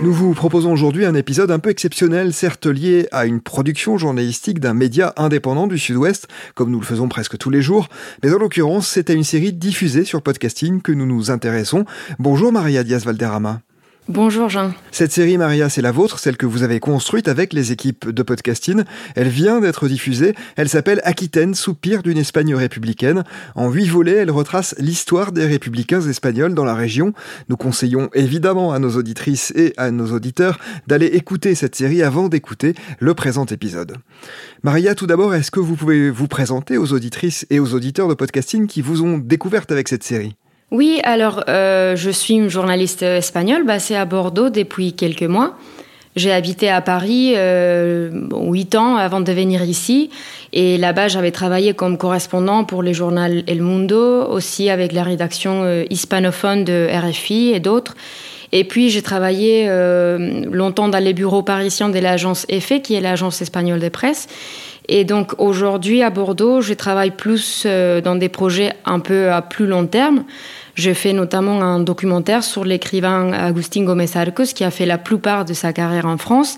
Nous vous proposons aujourd'hui un épisode un peu exceptionnel, certes lié à une production journalistique d'un média indépendant du Sud-Ouest, comme nous le faisons presque tous les jours, mais en l'occurrence, c'est à une série diffusée sur podcasting que nous nous intéressons. Bonjour Maria Diaz-Valderrama. Bonjour Jean. Cette série Maria, c'est la vôtre, celle que vous avez construite avec les équipes de podcasting. Elle vient d'être diffusée. Elle s'appelle Aquitaine, soupir d'une Espagne républicaine. En huit volets, elle retrace l'histoire des républicains espagnols dans la région. Nous conseillons évidemment à nos auditrices et à nos auditeurs d'aller écouter cette série avant d'écouter le présent épisode. Maria, tout d'abord, est-ce que vous pouvez vous présenter aux auditrices et aux auditeurs de podcasting qui vous ont découverte avec cette série? Oui, alors euh, je suis une journaliste espagnole basée à Bordeaux depuis quelques mois. J'ai habité à Paris euh, ans avant de venir ici. Et là-bas, j'avais travaillé comme correspondant pour les journaux El Mundo, aussi avec la rédaction euh, hispanophone de RFI et d'autres. Et puis, j'ai travaillé euh, longtemps dans les bureaux parisiens de l'agence EFE, qui est l'agence espagnole de presse. Et donc, aujourd'hui, à Bordeaux, je travaille plus euh, dans des projets un peu à plus long terme. Je fais notamment un documentaire sur l'écrivain Agustín Gómez Arcos, qui a fait la plupart de sa carrière en France.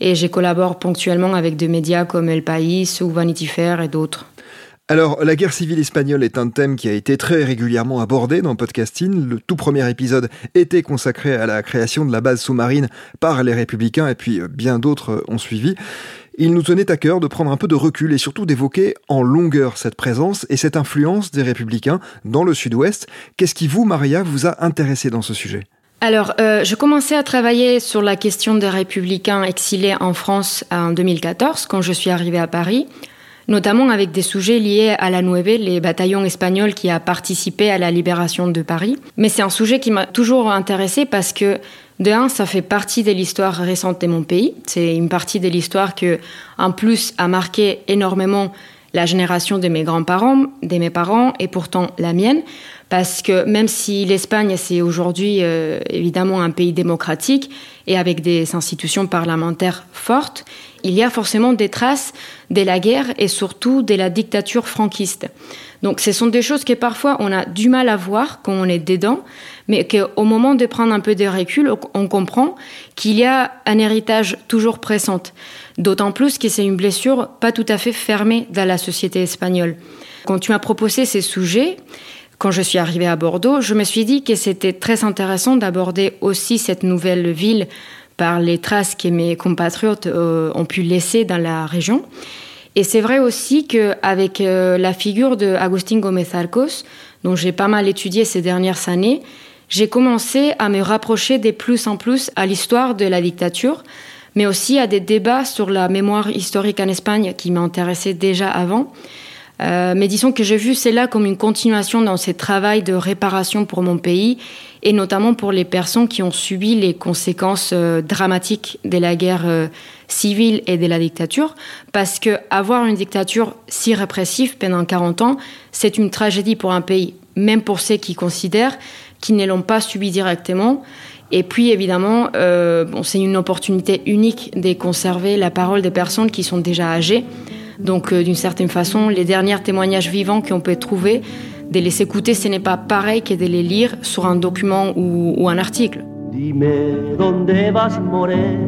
Et je collabore ponctuellement avec des médias comme El País ou Vanity Fair et d'autres. Alors, la guerre civile espagnole est un thème qui a été très régulièrement abordé dans Podcasting. Le tout premier épisode était consacré à la création de la base sous-marine par les républicains et puis euh, bien d'autres ont suivi. Il nous tenait à cœur de prendre un peu de recul et surtout d'évoquer en longueur cette présence et cette influence des républicains dans le sud-ouest. Qu'est-ce qui vous, Maria, vous a intéressé dans ce sujet? Alors, euh, je commençais à travailler sur la question des républicains exilés en France en 2014, quand je suis arrivée à Paris notamment avec des sujets liés à la Nueve, les bataillons espagnols qui a participé à la libération de Paris. Mais c'est un sujet qui m'a toujours intéressé parce que de un, ça fait partie de l'histoire récente de mon pays. C'est une partie de l'histoire que, en plus, a marqué énormément la génération de mes grands-parents, de mes parents et pourtant la mienne. Parce que même si l'Espagne, c'est aujourd'hui euh, évidemment un pays démocratique et avec des institutions parlementaires fortes, il y a forcément des traces de la guerre et surtout de la dictature franquiste. Donc ce sont des choses que parfois on a du mal à voir quand on est dedans, mais qu'au moment de prendre un peu de recul, on comprend qu'il y a un héritage toujours présent. D'autant plus que c'est une blessure pas tout à fait fermée dans la société espagnole. Quand tu m'as proposé ces sujets, quand je suis arrivée à Bordeaux, je me suis dit que c'était très intéressant d'aborder aussi cette nouvelle ville par les traces que mes compatriotes euh, ont pu laisser dans la région. Et c'est vrai aussi qu'avec euh, la figure de Agustín Gómez Arcos, dont j'ai pas mal étudié ces dernières années, j'ai commencé à me rapprocher de plus en plus à l'histoire de la dictature, mais aussi à des débats sur la mémoire historique en Espagne qui m'intéressaient déjà avant. Euh, mais disons que j'ai vu cela comme une continuation dans ce travail de réparation pour mon pays et notamment pour les personnes qui ont subi les conséquences euh, dramatiques de la guerre euh, civile et de la dictature. Parce que avoir une dictature si répressive pendant 40 ans, c'est une tragédie pour un pays, même pour ceux qui considèrent qu'ils ne l'ont pas subi directement. Et puis évidemment, bon, c'est une opportunité unique de conserver la parole des personnes qui sont déjà âgées Donc d'une certaine façon, les derniers témoignages vivants qu'on peut trouver, de les écouter, ce n'est pas pareil que de les lire sur un document ou, un article. Dime dónde vas morena,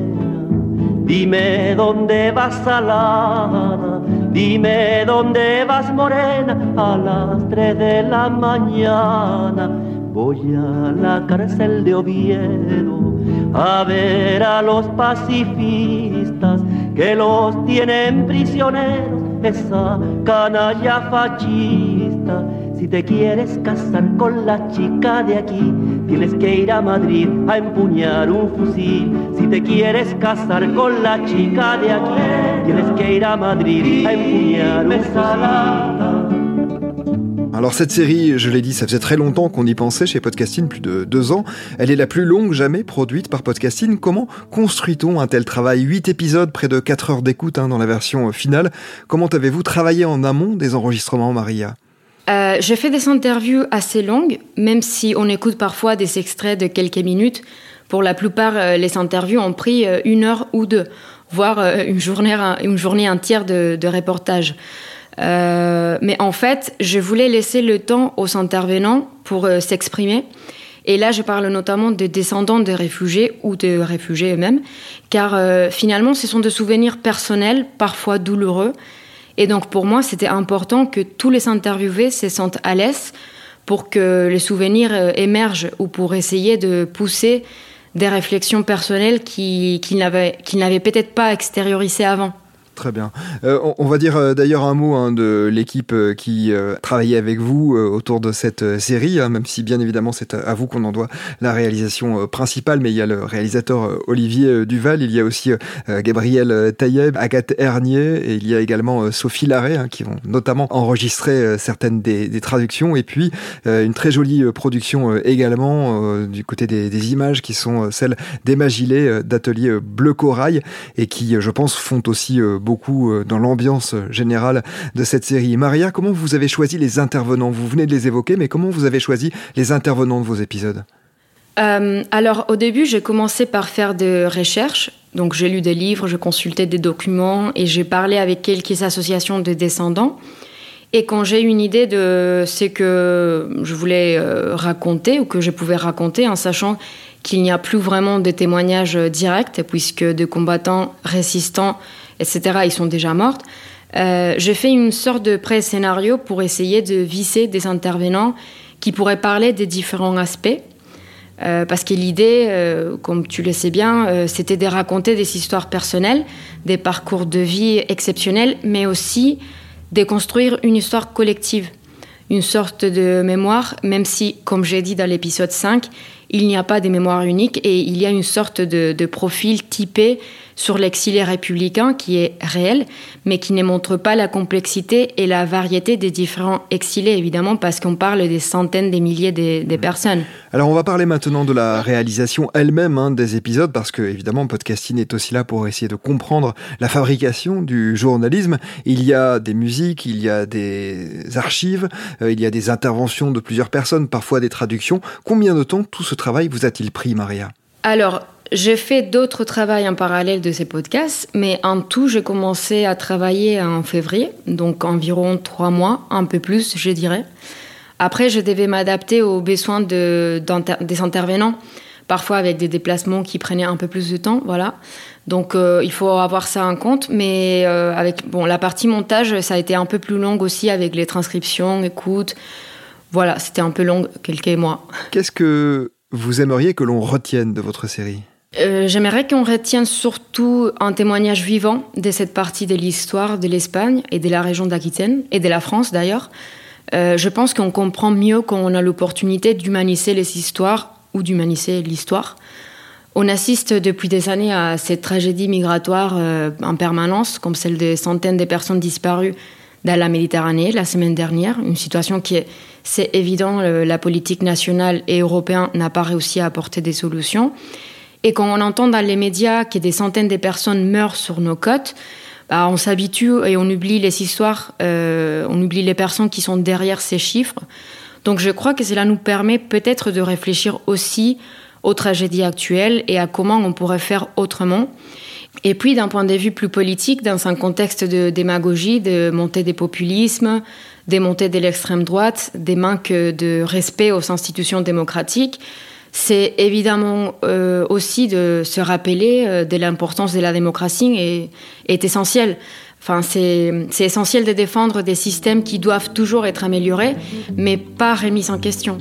dime dónde vas salada, dime dónde vas morena las de la mañana. Voy a la cárcel de Oviedo a ver a los pacifistas que los tienen prisioneros, esa canalla fascista si te quieres casar con la chica de aquí, tienes que ir a Madrid a empuñar un fusil. Si te quieres casar con la chica de aquí, tienes que ir a Madrid a empuñar un fusil. Alors cette série, je l'ai dit, ça faisait très longtemps qu'on y pensait chez Podcasting, plus de deux ans. Elle est la plus longue jamais produite par Podcasting. Comment construit-on un tel travail? Huit épisodes, près de quatre heures d'écoute hein, dans la version finale. Comment avez-vous travaillé en amont des enregistrements, Maria? Euh, j'ai fait des interviews assez longues, même si on écoute parfois des extraits de quelques minutes. Pour la plupart, euh, les interviews ont pris euh, une heure ou deux, voire une, journée, une journée entière de reportage. Mais en fait, je voulais laisser le temps aux intervenants pour s'exprimer. Et là, je parle notamment de descendants de réfugiés ou de réfugiés eux-mêmes, car finalement, ce sont des souvenirs personnels, parfois douloureux, et donc pour moi, c'était important que tous les interviewés se sentent à l'aise pour que les souvenirs euh, émergent ou pour essayer de pousser des réflexions personnelles qu'ils qui n'avaient peut-être pas extériorisées avant. Très bien. Euh, on, va dire euh, d'ailleurs un mot hein, de l'équipe euh, qui travaillait avec vous autour de cette série, hein, même si bien évidemment c'est à, vous qu'on en doit la réalisation principale, mais il y a le réalisateur Olivier Duval, il y a aussi Gabriel Taïeb, Agathe Hernier, et il y a également Sophie Larré, hein, qui vont notamment enregistrer certaines des, traductions, et puis une très jolie production également du côté des, images qui sont celles d'Emma Gillet d'Atelier Bleu Corail, et qui, je pense, font aussi beaucoup euh, dans l'ambiance générale de cette série. Maria, comment vous avez choisi les intervenants? Vous venez de les évoquer, mais comment vous avez choisi les intervenants de vos épisodes? Euh, alors au début, j'ai commencé par faire des recherches. Donc j'ai lu des livres, je consultais des documents et j'ai parlé avec quelques associations de descendants. Et quand j'ai eu une idée de ce que je voulais euh, raconter ou que je pouvais raconter en sachant qu'il n'y a plus vraiment de témoignages directs puisque des combattants résistants etc., ils sont déjà mortes. Euh, j'ai fait une sorte de pré-scénario pour essayer de visser des intervenants qui pourraient parler des différents aspects. Euh, parce que l'idée, euh, comme tu le sais bien, c'était de raconter des histoires personnelles, des parcours de vie exceptionnels, mais aussi de construire une histoire collective, une sorte de mémoire, même si, comme j'ai dit dans l'épisode 5, il n'y a pas de mémoire unique et il y a une sorte de profil typé sur l'exilé républicain qui est réel, mais qui ne montre pas la complexité et la variété des différents exilés, évidemment, parce qu'on parle des centaines, des milliers de, mmh. personnes. Alors, on va parler maintenant de la réalisation elle-même hein, des épisodes, parce que, évidemment, podcasting est aussi là pour essayer de comprendre la fabrication du journalisme. Il y a des musiques, il y a des archives, euh, il y a des interventions de plusieurs personnes, parfois des traductions. Combien de temps tout ce travail vous a-t-il pris, Maria? Alors, j'ai fait d'autres travaux en parallèle de ces podcasts, mais en tout, j'ai commencé à travailler en février, donc environ trois mois, un peu plus, je dirais. Après, je devais m'adapter aux besoins de, des intervenants, parfois avec des déplacements qui prenaient un peu plus de temps, voilà. Donc, euh, il faut avoir ça en compte, mais euh, avec bon, la partie montage, ça a été un peu plus longue aussi avec les transcriptions, écoute. Voilà, c'était un peu long, quelques mois. Qu'est-ce que vous aimeriez que l'on retienne de votre série? Euh, j'aimerais qu'on retienne surtout un témoignage vivant de cette partie de l'histoire de l'Espagne et de la région d'Aquitaine, et de la France d'ailleurs. Euh, je pense qu'on comprend mieux quand on a l'opportunité d'humaniser les histoires ou d'humaniser l'histoire. On assiste depuis des années à cette tragédie migratoire euh, en permanence, comme celle de centaines de personnes disparues dans la Méditerranée la semaine dernière. Une situation qui est, c'est évident, la politique nationale et européenne n'a pas réussi à apporter des solutions. Et quand on entend dans les médias que des centaines de personnes meurent sur nos côtes, bah, on s'habitue et on oublie les histoires, euh, on oublie les personnes qui sont derrière ces chiffres. Donc je crois que cela nous permet peut-être de réfléchir aussi aux tragédies actuelles et à comment on pourrait faire autrement. Et puis, d'un point de vue plus politique, dans un contexte de démagogie, de montée des populismes, des montées de l'extrême droite, des manques de respect aux institutions démocratiques, c'est évidemment euh, aussi de se rappeler euh, de l'importance de la démocratie et est essentiel. Enfin, c'est essentiel de défendre des systèmes qui doivent toujours être améliorés, mais pas remis en question.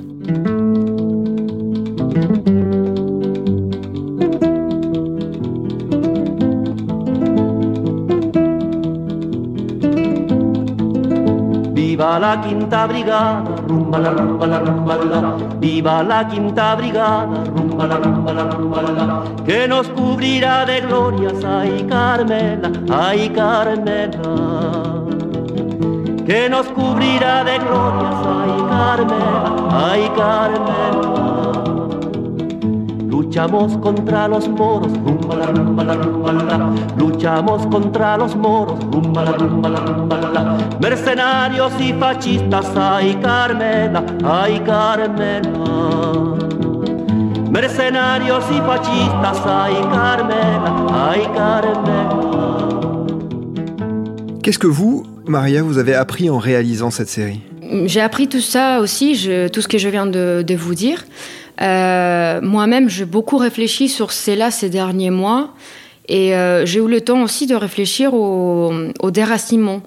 Viva la quinta rumba la rumba la rumba la. Viva la quinta brigada, rumba la rumba la rumba la. Que nos cubrirá de glorias, ay Carmela, ay Carmela. Que nos cubrirá de glorias, ay Carmela, ay Carmela. Luchamos contra los moros, rumba la rumba la rumba la. Luchamos contra los moros, rumba la rumba la rumba la. Mercenarios y fascistas, ay Carmela, ay Carmela. Mercenarios y fascistas, ay Carmela, ay Carmela. Qu'est-ce que vous, Maria, vous avez appris en réalisant cette série? J'ai appris tout ça aussi, je, tout ce que je viens de, de vous dire. Euh, Moi-même, j'ai beaucoup réfléchi sur cela ces derniers mois et euh, j'ai eu le temps aussi de réfléchir au, au déracinement.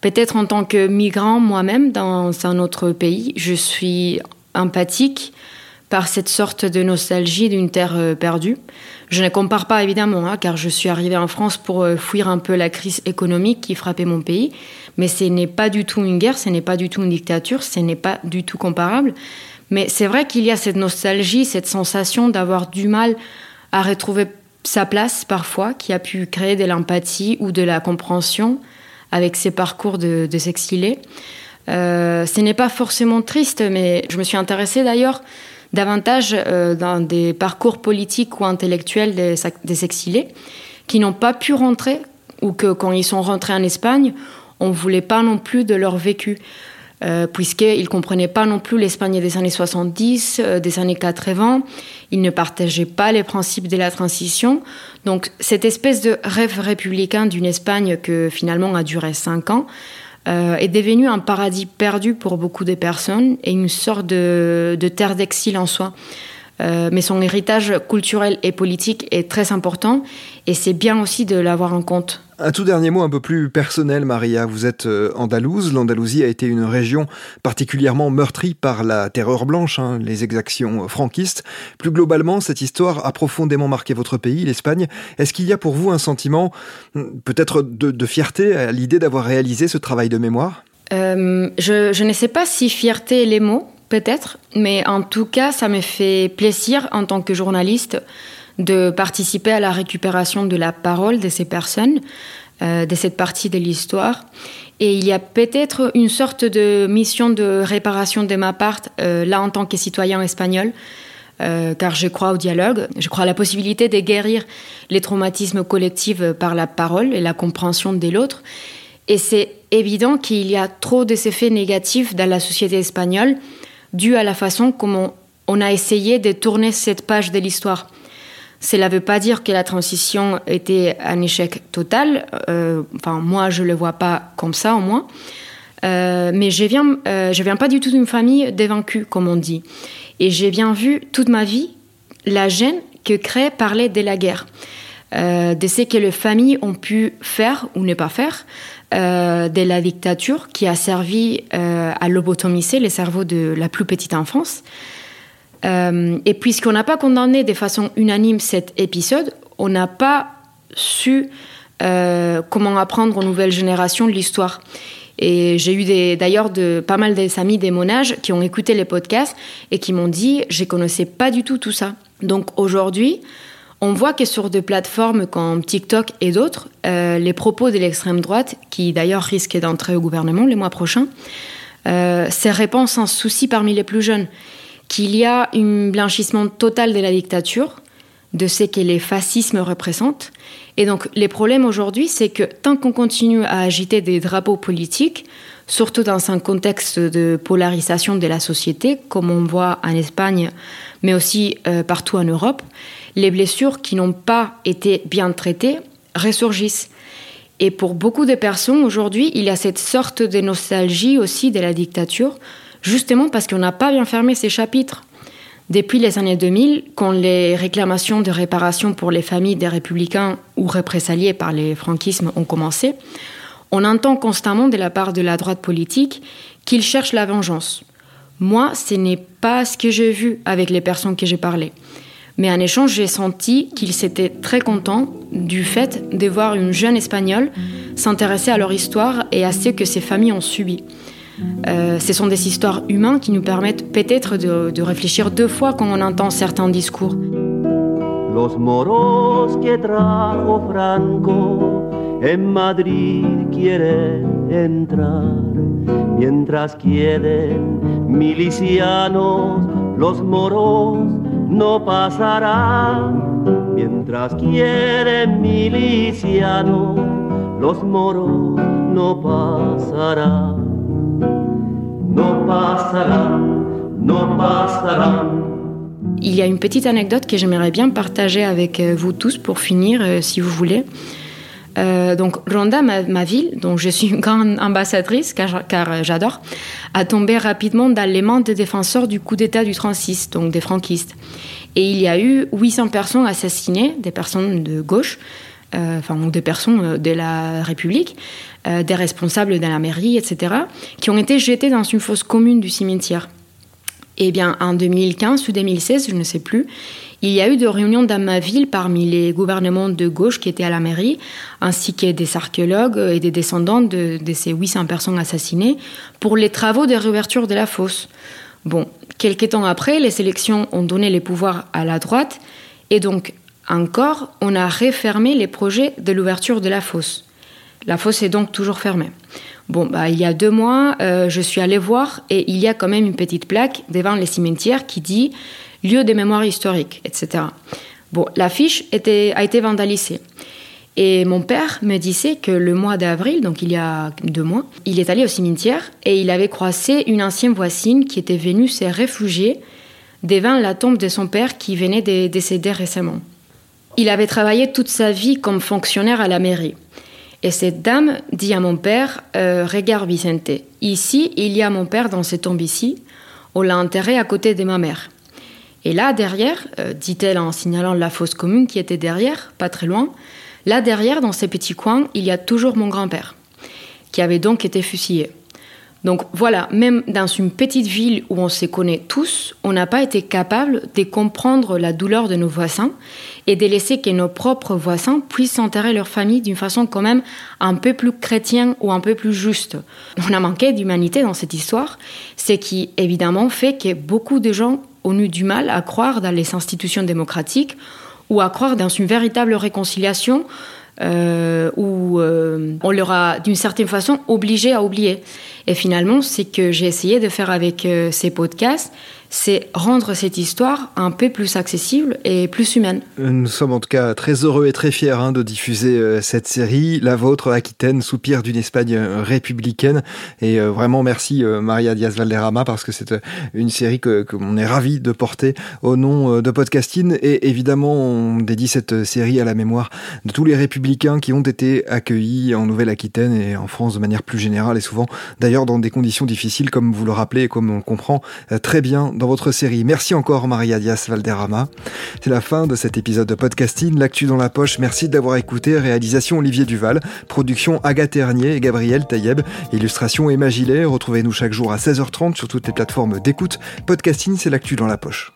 Peut-être en tant que migrant moi-même dans un autre pays, je suis empathique par cette sorte de nostalgie d'une terre euh, perdue. Je ne compare pas évidemment, hein, car je suis arrivée en France pour fuir un peu la crise économique qui frappait mon pays, mais ce n'est pas du tout une guerre, ce n'est pas du tout une dictature, ce n'est pas du tout comparable. Mais c'est vrai qu'il y a cette nostalgie, cette sensation d'avoir du mal à retrouver sa place parfois, qui a pu créer de l'empathie ou de la compréhension avec ces parcours de, de s'exiler. Euh, ce n'est pas forcément triste, mais je me suis intéressée d'ailleurs davantage euh, dans des parcours politiques ou intellectuels des, des exilés qui n'ont pas pu rentrer ou que quand ils sont rentrés en Espagne, on ne voulait pas non plus de leur vécu. Euh, puisqu'ils ne comprenaient pas non plus l'Espagne des années 70, euh, des années 80. Ils ne partageaient pas les principes de la transition. Donc cette espèce de rêve républicain d'une Espagne que finalement a duré cinq ans euh, est devenu un paradis perdu pour beaucoup de personnes et une sorte de terre d'exil en soi. Euh, mais son héritage culturel et politique est très important et c'est bien aussi de l'avoir en compte. Un tout dernier mot un peu plus personnel, Maria. Vous êtes euh, andalouse. L'Andalousie a été une région particulièrement meurtrie par la terreur blanche, hein, les exactions franquistes. Plus globalement, cette histoire a profondément marqué votre pays, l'Espagne. Est-ce qu'il y a pour vous un sentiment hmm, peut-être de, de fierté à l'idée d'avoir réalisé ce travail de mémoire? Euh, je, je ne sais pas si fierté est les mots, peut-être, mais en tout cas, ça me fait plaisir en tant que journaliste de participer à la récupération de la parole de ces personnes, euh, de cette partie de l'histoire. Et il y a peut-être une sorte de mission de réparation de ma part, euh, là en tant que citoyen espagnol, euh, car je crois au dialogue, je crois à la possibilité de guérir les traumatismes collectifs par la parole et la compréhension de l'autre. Et c'est évident qu'il y a trop des effets négatifs dans la société espagnole dû à la façon comment on a essayé de tourner cette page de l'histoire. Cela ne veut pas dire que la transition était un échec total. Euh, enfin, moi, je ne le vois pas comme ça, au moins. Euh, mais je viens, euh, je viens pas du tout d'une famille dévaincue, comme on dit. Et j'ai bien vu toute ma vie la gêne que crée parler de la guerre, euh, de ce que les familles ont pu faire ou ne pas faire, euh, de la dictature qui a servi euh, à lobotomiser les cerveaux de la plus petite enfance. Euh, et puisqu'on n'a pas condamné de façon unanime cet épisode, on n'a pas su comment apprendre aux nouvelles générations l'histoire. Et j'ai eu d'ailleurs de, pas mal des amis des mon âge qui ont écouté les podcasts et qui m'ont dit je ne connaissais pas du tout tout ça. Donc aujourd'hui, on voit que sur des plateformes comme TikTok et d'autres, euh, les propos de l'extrême droite, qui d'ailleurs risquent d'entrer au gouvernement les mois prochains, euh, ces réponses en souci parmi les plus jeunes qu'il y a un blanchissement total de la dictature, de ce que les fascismes représentent. Et donc, les problèmes aujourd'hui, c'est que tant qu'on continue à agiter des drapeaux politiques, surtout dans un contexte de polarisation de la société, comme on voit en Espagne, mais aussi euh, partout en Europe, les blessures qui n'ont pas été bien traitées ressurgissent. Et pour beaucoup de personnes aujourd'hui, il y a cette sorte de nostalgie aussi de la dictature, justement parce qu'on n'a pas bien fermé ces chapitres. Depuis les années 2000, quand les réclamations de réparation pour les familles des républicains ou réprésaliés par les franquismes ont commencé, on entend constamment de la part de la droite politique qu'ils cherchent la vengeance. Moi, ce n'est pas ce que j'ai vu avec les personnes que j'ai parlé. Mais en échange, j'ai senti qu'ils étaient très contents du fait de voir une jeune Espagnole s'intéresser à leur histoire et à ce que ces familles ont subi. Euh, ce sont des histoires humaines qui nous permettent peut-être de, réfléchir deux fois quand on entend certains discours. Moros que en Madrid mientras moros Il y a une petite anecdote que j'aimerais bien partager avec euh, vous tous pour finir, euh, si vous voulez. Euh, donc Ronda, ma, ville, dont je suis une grande ambassadrice car, car j'adore, a tombé rapidement dans les mains des défenseurs du coup d'État du 36, donc des franquistes. Et il y a eu 800 personnes assassinées, des personnes de gauche, euh, enfin des personnes de la République, euh, des responsables de la mairie, etc., qui ont été jetés dans une fosse commune du cimetière. Et eh bien, en 2015 ou 2016, je ne sais plus, il y a eu des réunions dans ma ville parmi les gouvernements de gauche qui étaient à la mairie, ainsi que des archéologues et des descendants de, ces 800 personnes assassinées, pour les travaux de réouverture de la fosse. Bon, quelques temps après, les élections ont donné les pouvoirs à la droite, et donc encore, on a refermé les projets de l'ouverture de la fosse. La fosse est donc toujours fermée. Bon, bah, il y a deux mois, euh, je suis allée voir et il y a quand même une petite plaque devant les cimetières qui dit lieu de mémoire historique, etc. Bon, l'affiche a été vandalisée. Et mon père me disait que le mois d'avril, donc il y a deux mois, il est allé au cimetière et il avait croisé une ancienne voisine qui était venue se réfugier devant la tombe de son père qui venait de décéder récemment. Il avait travaillé toute sa vie comme fonctionnaire à la mairie. Et cette dame dit à mon père euh, Regarde Vicente, ici, il y a mon père dans cette tombe ici. On l'a enterré à côté de ma mère. Et là, derrière, euh, dit-elle en signalant la fosse commune qui était derrière, pas très loin, là derrière, dans ces petits coins, il y a toujours mon grand-père, qui avait donc été fusillé. Donc voilà, même dans une petite ville où on se connaît tous, on n'a pas été capable de comprendre la douleur de nos voisins et de laisser que nos propres voisins puissent enterrer leur famille d'une façon quand même un peu plus chrétienne ou un peu plus juste. On a manqué d'humanité dans cette histoire, ce qui évidemment fait que beaucoup de gens ont eu du mal à croire dans les institutions démocratiques ou à croire dans une véritable réconciliation euh, où euh, on leur a d'une certaine façon obligé à oublier. Et finalement, c'est que j'ai essayé de faire avec euh, ces podcasts, c'est rendre cette histoire un peu plus accessible et plus humaine. Nous sommes en tout cas très heureux et très fiers hein, de diffuser euh, cette série, la vôtre, Aquitaine, soupir d'une Espagne euh, républicaine. Et euh, vraiment merci Maria Diaz Valderrama parce que c'est une série que, que est ravi de porter au nom de Podcasting. Et évidemment, on dédie cette série à la mémoire de tous les républicains qui ont été accueillis en Nouvelle-Aquitaine et en France de manière plus générale et souvent dans des conditions difficiles comme vous le rappelez et comme on le comprend très bien dans votre série. Merci encore Maria Diaz Valderrama. C'est la fin de cet épisode de podcasting, l'actu dans la poche. Merci d'avoir écouté. Réalisation Olivier Duval, production Agathe Ternier et Gabriel Taïeb, illustration Emma Gillet. Retrouvez-nous chaque jour à 16h30 sur toutes les plateformes d'écoute. Podcasting, c'est l'actu dans la poche.